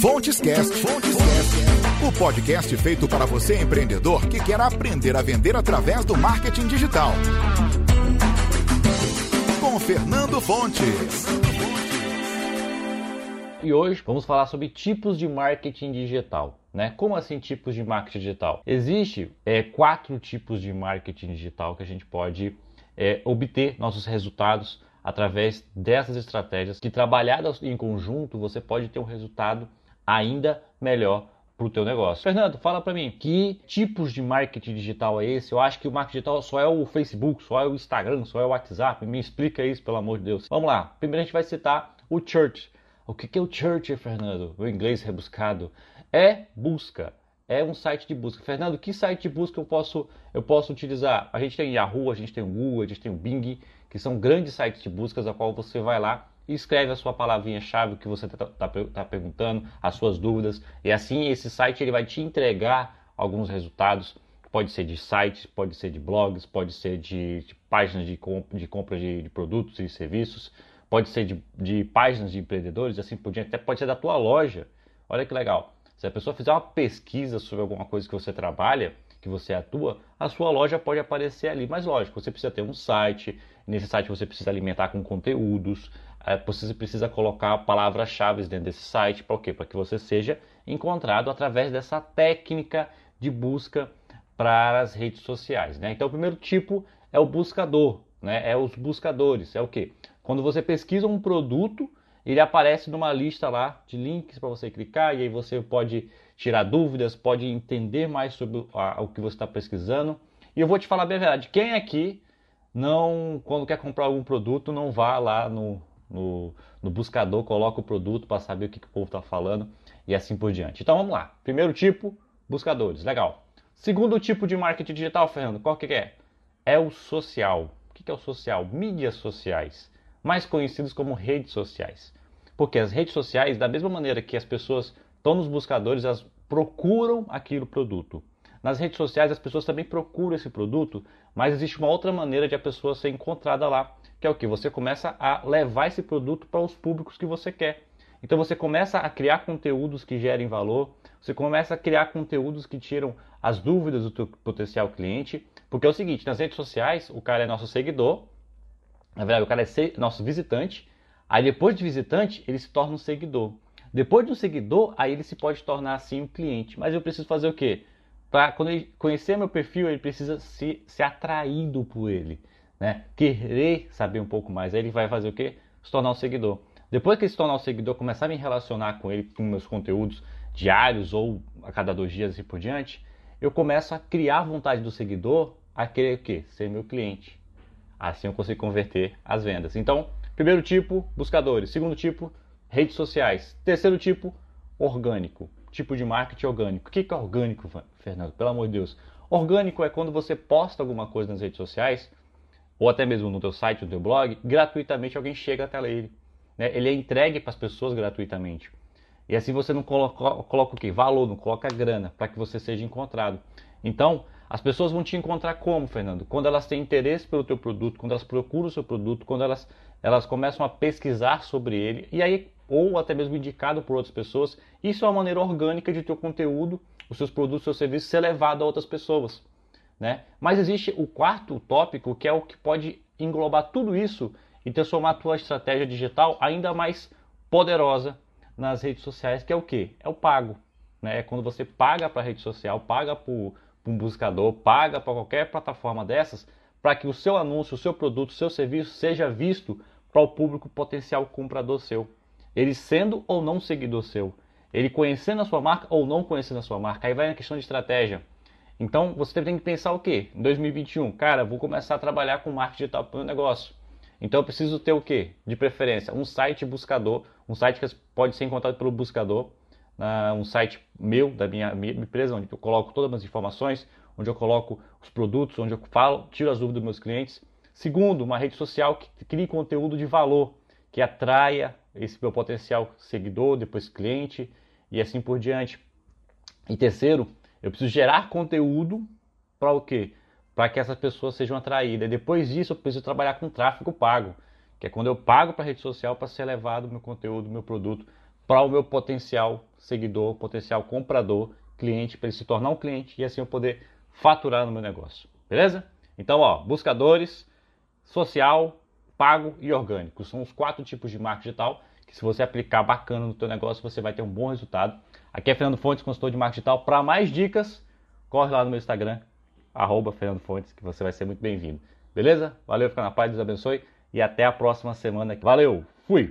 Fontes Cast, Fontes Cast, o podcast feito para você empreendedor que quer aprender a vender através do marketing digital. Com Fernando Fontes. E hoje vamos falar sobre tipos de marketing digital. Né? Como assim tipos de marketing digital? Existe é, quatro tipos de marketing digital que a gente pode é, obter nossos resultados através dessas estratégias que trabalhadas em conjunto você pode ter um resultado ainda melhor para o teu negócio. Fernando, fala para mim, que tipos de marketing digital é esse? Eu acho que o marketing digital só é o Facebook, só é o Instagram, só é o WhatsApp. Me explica isso, pelo amor de Deus. Vamos lá. Primeiro a gente vai citar o Church. O que é o Church, Fernando? O inglês rebuscado. É busca. É um site de busca. Fernando, que site de busca eu posso, eu posso utilizar? A gente tem Yahoo, a gente tem o Google, a gente tem o Bing, que são grandes sites de buscas a qual você vai lá e escreve a sua palavrinha-chave que você está tá, tá perguntando, as suas dúvidas. E assim esse site ele vai te entregar alguns resultados. Pode ser de sites, pode ser de blogs, pode ser de, de páginas de, comp de compra de, de produtos e serviços pode ser de, de páginas de empreendedores, assim por diante, até pode ser da tua loja. Olha que legal. Se a pessoa fizer uma pesquisa sobre alguma coisa que você trabalha, que você atua, a sua loja pode aparecer ali. Mas lógico, você precisa ter um site, nesse site você precisa alimentar com conteúdos, eh, você precisa colocar palavras-chave dentro desse site, para quê? Para que você seja encontrado através dessa técnica de busca para as redes sociais. Né? Então o primeiro tipo é o buscador, né? é os buscadores, é o que? Quando você pesquisa um produto, ele aparece numa lista lá de links para você clicar e aí você pode tirar dúvidas, pode entender mais sobre o que você está pesquisando. E eu vou te falar bem a verdade, quem aqui não, quando quer comprar algum produto, não vá lá no, no, no buscador, coloca o produto para saber o que, que o povo está falando e assim por diante. Então vamos lá. Primeiro tipo, buscadores, legal. Segundo tipo de marketing digital, Fernando, qual que é? É o social. O que é o social? Mídias sociais mais conhecidos como redes sociais. Porque as redes sociais, da mesma maneira que as pessoas estão nos buscadores, elas procuram aquele produto. Nas redes sociais as pessoas também procuram esse produto, mas existe uma outra maneira de a pessoa ser encontrada lá, que é o que? Você começa a levar esse produto para os públicos que você quer. Então você começa a criar conteúdos que gerem valor, você começa a criar conteúdos que tiram as dúvidas do teu potencial cliente, porque é o seguinte, nas redes sociais o cara é nosso seguidor, na verdade, o cara é nosso visitante. Aí depois de visitante, ele se torna um seguidor. Depois de um seguidor, aí ele se pode tornar assim um cliente. Mas eu preciso fazer o quê? Para quando ele conhecer meu perfil, ele precisa se, ser atraído por ele, né? Querer saber um pouco mais. Aí ele vai fazer o quê? Se tornar um seguidor. Depois que ele se tornar um seguidor, começar a me relacionar com ele, com meus conteúdos diários ou a cada dois dias e por diante, eu começo a criar vontade do seguidor a querer o quê? Ser meu cliente. Assim eu consigo converter as vendas. Então, primeiro tipo, buscadores. Segundo tipo, redes sociais. Terceiro tipo, orgânico. Tipo de marketing orgânico. O que é orgânico, Fernando? Pelo amor de Deus. Orgânico é quando você posta alguma coisa nas redes sociais, ou até mesmo no teu site, no teu blog, gratuitamente alguém chega até ele. Né? Ele é entregue para as pessoas gratuitamente. E assim você não coloca, coloca o quê? Valor, não coloca grana para que você seja encontrado. Então, as pessoas vão te encontrar como, Fernando? Quando elas têm interesse pelo teu produto, quando elas procuram o seu produto, quando elas, elas começam a pesquisar sobre ele, e aí, ou até mesmo indicado por outras pessoas. Isso é uma maneira orgânica de teu conteúdo, os seus produtos, os seus serviços ser levado a outras pessoas. Né? Mas existe o quarto tópico, que é o que pode englobar tudo isso e transformar a tua estratégia digital ainda mais poderosa nas redes sociais, que é o que? É o pago. Né? É quando você paga para a rede social, paga por um buscador, paga para qualquer plataforma dessas, para que o seu anúncio, o seu produto, o seu serviço seja visto para o público potencial comprador seu. Ele sendo ou não seguidor seu. Ele conhecendo a sua marca ou não conhecendo a sua marca. Aí vai na questão de estratégia. Então você tem que pensar o quê? Em 2021, cara, vou começar a trabalhar com marketing digital para o meu negócio. Então eu preciso ter o quê? De preferência, um site buscador, um site que pode ser encontrado pelo buscador uh, um site meu, da minha, minha, empresa, onde eu coloco todas as informações, onde eu coloco os produtos, onde eu falo, tiro as dúvidas dos meus clientes. Segundo, uma rede social que crie conteúdo de valor, que atraia esse meu potencial seguidor, depois cliente e assim por diante. E terceiro, eu preciso gerar conteúdo para o quê? Para que essas pessoas sejam atraídas. depois disso, eu preciso trabalhar com tráfego pago, que é quando eu pago para a rede social para ser levado o meu conteúdo, meu produto para o meu potencial seguidor, potencial comprador, cliente, para ele se tornar um cliente e assim eu poder faturar no meu negócio. Beleza? Então, ó, buscadores, social, pago e orgânico. São os quatro tipos de marketing digital que se você aplicar bacana no teu negócio, você vai ter um bom resultado. Aqui é Fernando Fontes, consultor de marketing digital. Para mais dicas, corre lá no meu Instagram, arroba Fernando Fontes, que você vai ser muito bem-vindo. Beleza? Valeu, fica na paz, Deus abençoe e até a próxima semana. Valeu, fui!